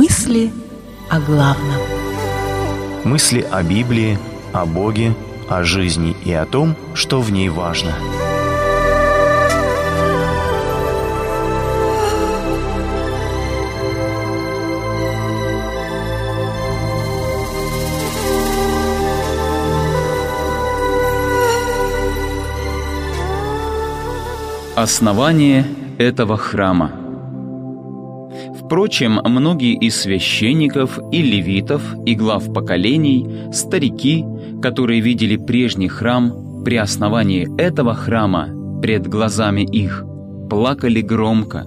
Мысли о главном. Мысли о Библии, о Боге, о жизни и о том, что в ней важно. Основание этого храма – Впрочем, многие из священников и левитов, и глав поколений, старики, которые видели прежний храм, при основании этого храма пред глазами их, плакали громко,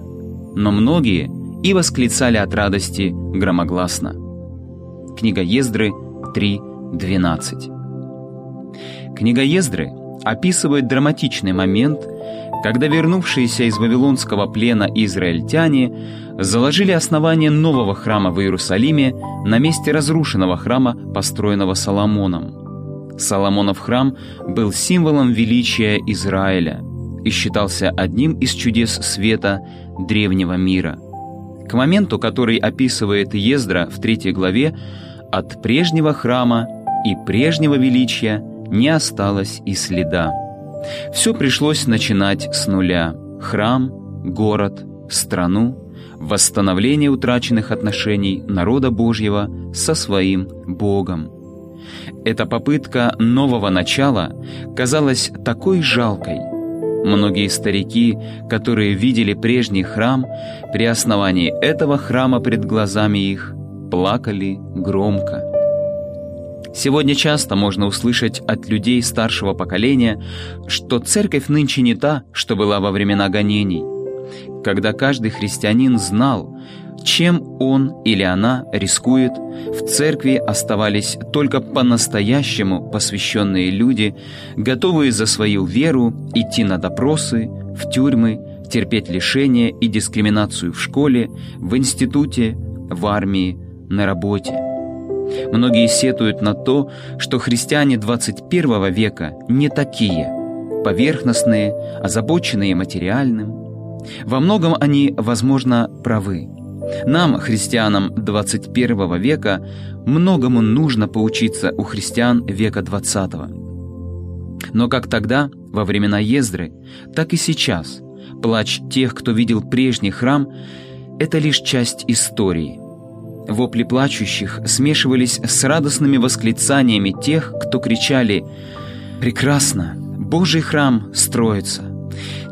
но многие и восклицали от радости громогласно. Книга Ездры 3.12 Книга Ездры описывает драматичный момент, когда вернувшиеся из Вавилонского плена израильтяне заложили основание нового храма в Иерусалиме на месте разрушенного храма, построенного Соломоном. Соломонов храм был символом величия Израиля и считался одним из чудес света древнего мира. К моменту, который описывает Ездра в третьей главе, от прежнего храма и прежнего величия не осталось и следа. Все пришлось начинать с нуля. Храм, город, страну, восстановление утраченных отношений народа Божьего со своим Богом. Эта попытка нового начала казалась такой жалкой. Многие старики, которые видели прежний храм, при основании этого храма пред глазами их, плакали громко. Сегодня часто можно услышать от людей старшего поколения, что церковь нынче не та, что была во времена гонений, когда каждый христианин знал, чем он или она рискует, в церкви оставались только по-настоящему посвященные люди, готовые за свою веру идти на допросы, в тюрьмы, терпеть лишения и дискриминацию в школе, в институте, в армии, на работе. Многие сетуют на то, что христиане 21 века не такие, поверхностные, озабоченные материальным. Во многом они, возможно, правы. Нам, христианам 21 века, многому нужно поучиться у христиан века 20 Но как тогда, во времена Ездры, так и сейчас, плач тех, кто видел прежний храм, это лишь часть истории – Вопли плачущих смешивались с радостными восклицаниями тех, кто кричали «Прекрасно! Божий храм строится!»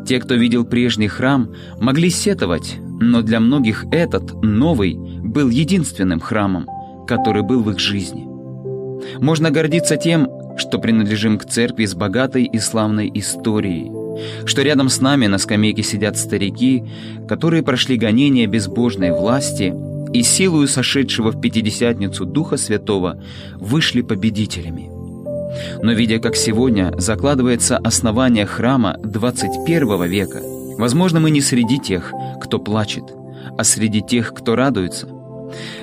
Те, кто видел прежний храм, могли сетовать, но для многих этот, новый, был единственным храмом, который был в их жизни. Можно гордиться тем, что принадлежим к церкви с богатой и славной историей, что рядом с нами на скамейке сидят старики, которые прошли гонения безбожной власти – и силою сошедшего в Пятидесятницу Духа Святого вышли победителями. Но видя, как сегодня закладывается основание храма 21 века, возможно, мы не среди тех, кто плачет, а среди тех, кто радуется.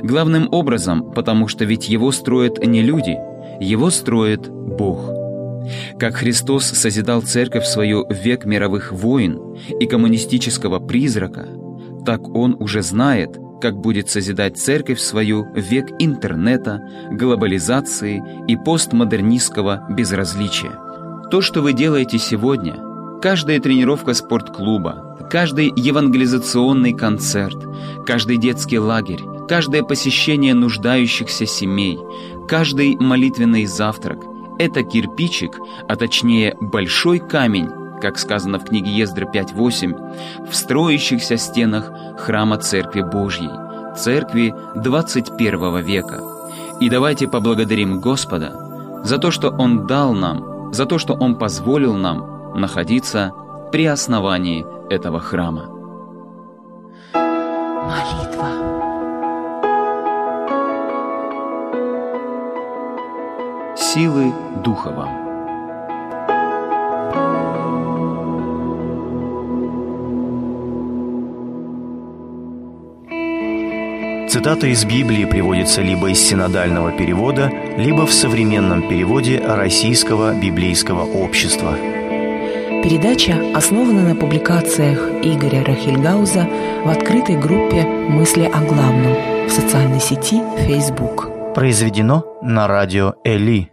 Главным образом, потому что ведь его строят не люди, его строит Бог. Как Христос созидал церковь свою в век мировых войн и коммунистического призрака, так Он уже знает – как будет созидать церковь свою век интернета, глобализации и постмодернистского безразличия. То, что вы делаете сегодня, каждая тренировка спортклуба, каждый евангелизационный концерт, каждый детский лагерь, каждое посещение нуждающихся семей, каждый молитвенный завтрак – это кирпичик, а точнее большой камень, как сказано в книге Ездры 5.8, в строящихся стенах храма Церкви Божьей, Церкви 21 века. И давайте поблагодарим Господа за то, что Он дал нам, за то, что Он позволил нам находиться при основании этого храма. Молитва. Силы Духа вам. Цитата из Библии приводится либо из синодального перевода, либо в современном переводе Российского библейского общества. Передача основана на публикациях Игоря Рахильгауза в открытой группе «Мысли о главном» в социальной сети Facebook. Произведено на радио Эли.